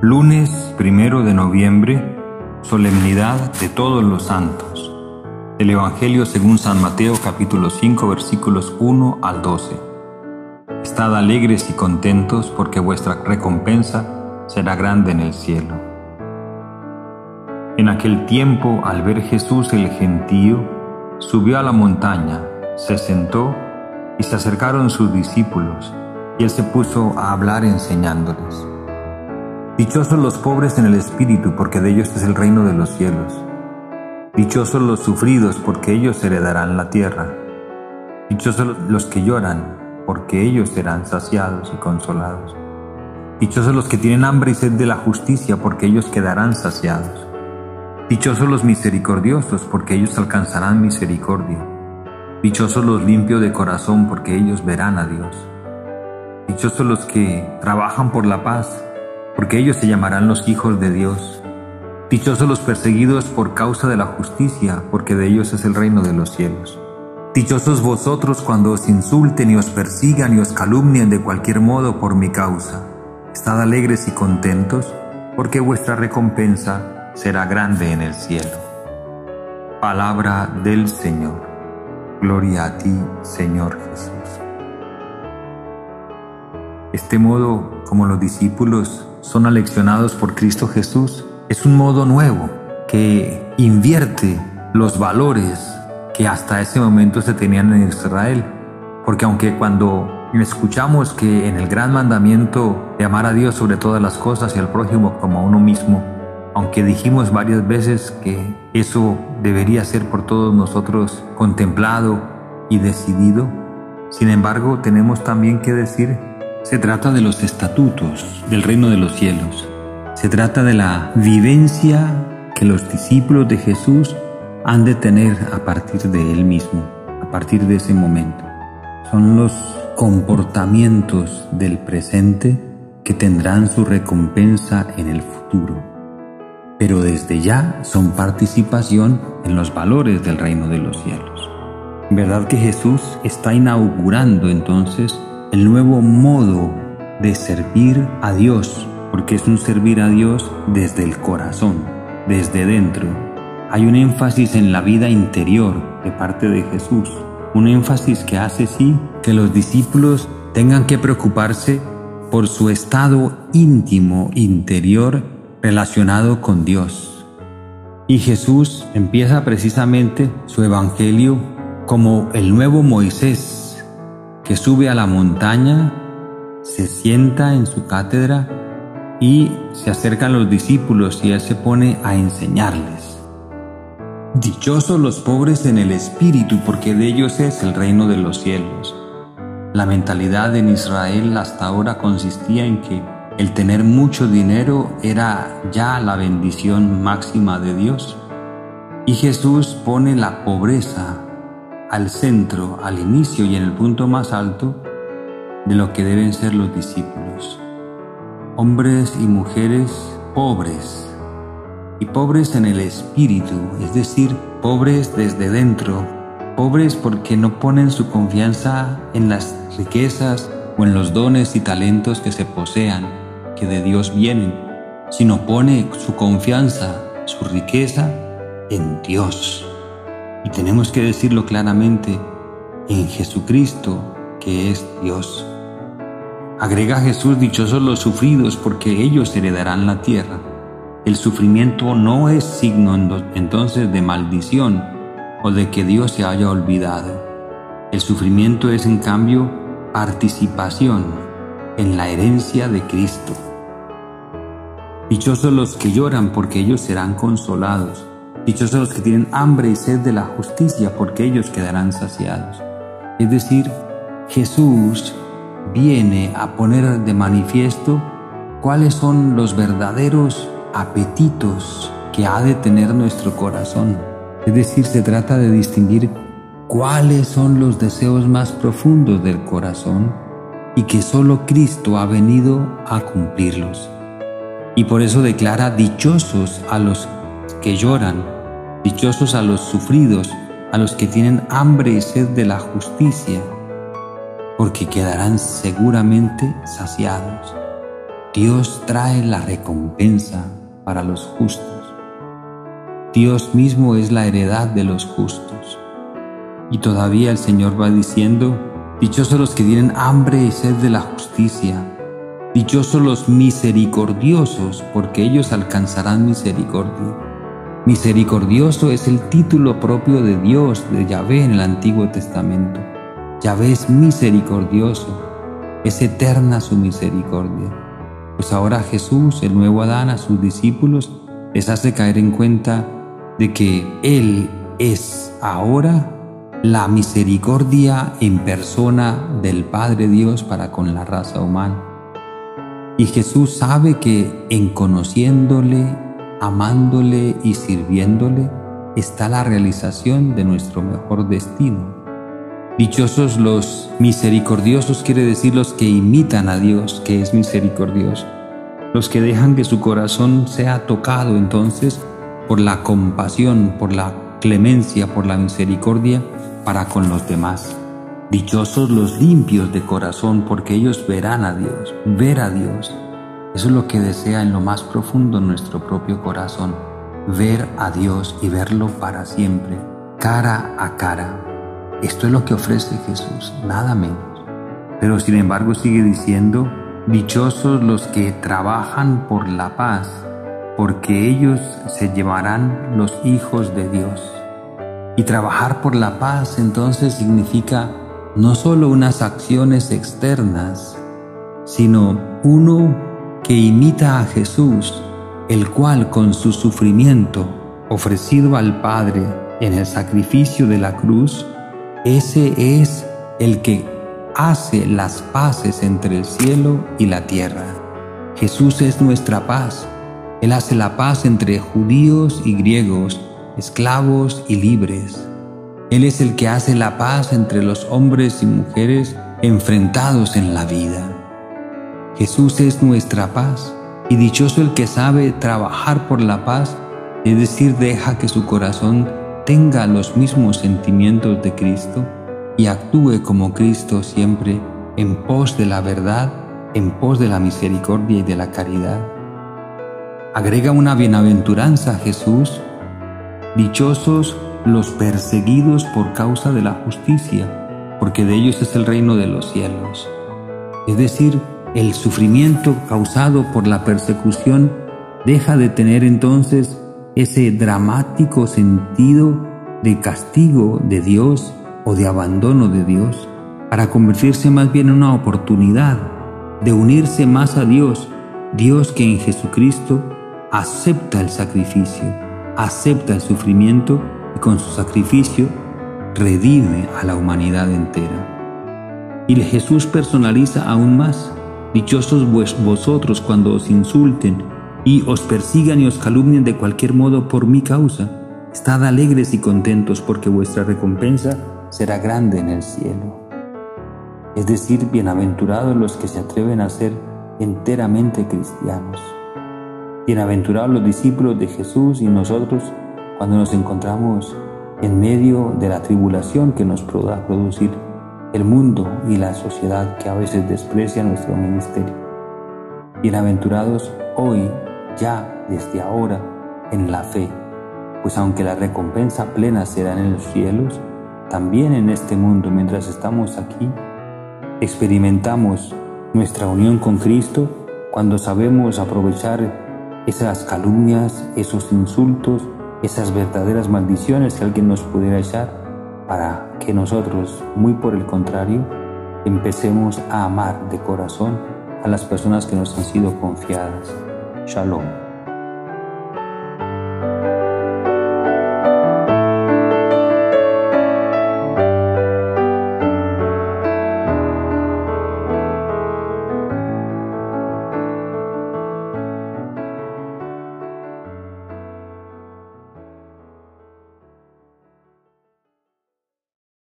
Lunes primero de noviembre, solemnidad de todos los santos. El Evangelio según San Mateo capítulo 5 versículos 1 al 12. Estad alegres y contentos porque vuestra recompensa será grande en el cielo. En aquel tiempo, al ver Jesús el gentío, subió a la montaña, se sentó y se acercaron sus discípulos, y él se puso a hablar enseñándoles. Dichosos los pobres en el espíritu, porque de ellos es el reino de los cielos. Dichosos los sufridos, porque ellos heredarán la tierra. Dichosos los que lloran, porque ellos serán saciados y consolados. Dichosos los que tienen hambre y sed de la justicia, porque ellos quedarán saciados. Dichosos los misericordiosos, porque ellos alcanzarán misericordia. Dichosos los limpios de corazón, porque ellos verán a Dios. Dichosos los que trabajan por la paz, porque ellos se llamarán los hijos de Dios. Dichosos los perseguidos por causa de la justicia, porque de ellos es el reino de los cielos. Dichosos vosotros cuando os insulten y os persigan y os calumnien de cualquier modo por mi causa. Estad alegres y contentos, porque vuestra recompensa será grande en el cielo. Palabra del Señor. Gloria a ti, Señor Jesús. Este modo, como los discípulos son aleccionados por Cristo Jesús, es un modo nuevo que invierte los valores que hasta ese momento se tenían en Israel. Porque aunque cuando escuchamos que en el gran mandamiento de amar a Dios sobre todas las cosas y al prójimo como a uno mismo, aunque dijimos varias veces que eso debería ser por todos nosotros contemplado y decidido, sin embargo tenemos también que decir se trata de los estatutos del reino de los cielos. Se trata de la vivencia que los discípulos de Jesús han de tener a partir de Él mismo, a partir de ese momento. Son los comportamientos del presente que tendrán su recompensa en el futuro. Pero desde ya son participación en los valores del reino de los cielos. ¿Verdad que Jesús está inaugurando entonces el nuevo modo de servir a Dios, porque es un servir a Dios desde el corazón, desde dentro. Hay un énfasis en la vida interior de parte de Jesús, un énfasis que hace sí que los discípulos tengan que preocuparse por su estado íntimo, interior, relacionado con Dios. Y Jesús empieza precisamente su evangelio como el nuevo Moisés que sube a la montaña, se sienta en su cátedra y se acercan los discípulos y él se pone a enseñarles. Dichosos los pobres en el espíritu, porque de ellos es el reino de los cielos. La mentalidad en Israel hasta ahora consistía en que el tener mucho dinero era ya la bendición máxima de Dios. Y Jesús pone la pobreza al centro, al inicio y en el punto más alto de lo que deben ser los discípulos. Hombres y mujeres pobres, y pobres en el espíritu, es decir, pobres desde dentro, pobres porque no ponen su confianza en las riquezas o en los dones y talentos que se posean, que de Dios vienen, sino pone su confianza, su riqueza en Dios y tenemos que decirlo claramente, en Jesucristo, que es Dios. Agrega Jesús, dichosos los sufridos, porque ellos heredarán la tierra. El sufrimiento no es signo entonces de maldición o de que Dios se haya olvidado. El sufrimiento es en cambio participación en la herencia de Cristo. Dichosos los que lloran, porque ellos serán consolados. Dichosos los que tienen hambre y sed de la justicia, porque ellos quedarán saciados. Es decir, Jesús viene a poner de manifiesto cuáles son los verdaderos apetitos que ha de tener nuestro corazón. Es decir, se trata de distinguir cuáles son los deseos más profundos del corazón y que solo Cristo ha venido a cumplirlos. Y por eso declara dichosos a los que lloran, Dichosos a los sufridos, a los que tienen hambre y sed de la justicia, porque quedarán seguramente saciados. Dios trae la recompensa para los justos. Dios mismo es la heredad de los justos. Y todavía el Señor va diciendo, dichosos los que tienen hambre y sed de la justicia, dichosos los misericordiosos, porque ellos alcanzarán misericordia. Misericordioso es el título propio de Dios, de Yahvé en el Antiguo Testamento. Yahvé es misericordioso, es eterna su misericordia. Pues ahora Jesús, el nuevo Adán, a sus discípulos les hace caer en cuenta de que Él es ahora la misericordia en persona del Padre Dios para con la raza humana. Y Jesús sabe que en conociéndole, amándole y sirviéndole está la realización de nuestro mejor destino. Dichosos los misericordiosos quiere decir los que imitan a Dios, que es misericordioso. Los que dejan que su corazón sea tocado entonces por la compasión, por la clemencia, por la misericordia para con los demás. Dichosos los limpios de corazón, porque ellos verán a Dios, ver a Dios. Eso es lo que desea en lo más profundo nuestro propio corazón, ver a Dios y verlo para siempre, cara a cara. Esto es lo que ofrece Jesús, nada menos. Pero sin embargo sigue diciendo, dichosos los que trabajan por la paz, porque ellos se llevarán los hijos de Dios. Y trabajar por la paz entonces significa no solo unas acciones externas, sino uno que imita a Jesús, el cual con su sufrimiento ofrecido al Padre en el sacrificio de la cruz, ese es el que hace las paces entre el cielo y la tierra. Jesús es nuestra paz. Él hace la paz entre judíos y griegos, esclavos y libres. Él es el que hace la paz entre los hombres y mujeres enfrentados en la vida. Jesús es nuestra paz y dichoso el que sabe trabajar por la paz, es decir, deja que su corazón tenga los mismos sentimientos de Cristo y actúe como Cristo siempre en pos de la verdad, en pos de la misericordia y de la caridad. Agrega una bienaventuranza a Jesús, dichosos los perseguidos por causa de la justicia, porque de ellos es el reino de los cielos. Es decir, el sufrimiento causado por la persecución deja de tener entonces ese dramático sentido de castigo de Dios o de abandono de Dios, para convertirse más bien en una oportunidad de unirse más a Dios, Dios que en Jesucristo acepta el sacrificio, acepta el sufrimiento y con su sacrificio redime a la humanidad entera. Y Jesús personaliza aún más, dichosos vosotros cuando os insulten y os persigan y os calumnien de cualquier modo por mi causa. Estad alegres y contentos porque vuestra recompensa será grande en el cielo. Es decir, bienaventurados los que se atreven a ser enteramente cristianos. Bienaventurados los discípulos de Jesús y nosotros cuando nos encontramos en medio de la tribulación que nos pueda producir el mundo y la sociedad que a veces desprecia nuestro ministerio. Bienaventurados hoy ya desde ahora en la fe, pues aunque la recompensa plena será en los cielos, también en este mundo mientras estamos aquí, experimentamos nuestra unión con Cristo cuando sabemos aprovechar esas calumnias, esos insultos, esas verdaderas maldiciones que alguien nos pudiera echar para que nosotros, muy por el contrario, empecemos a amar de corazón a las personas que nos han sido confiadas. Shalom.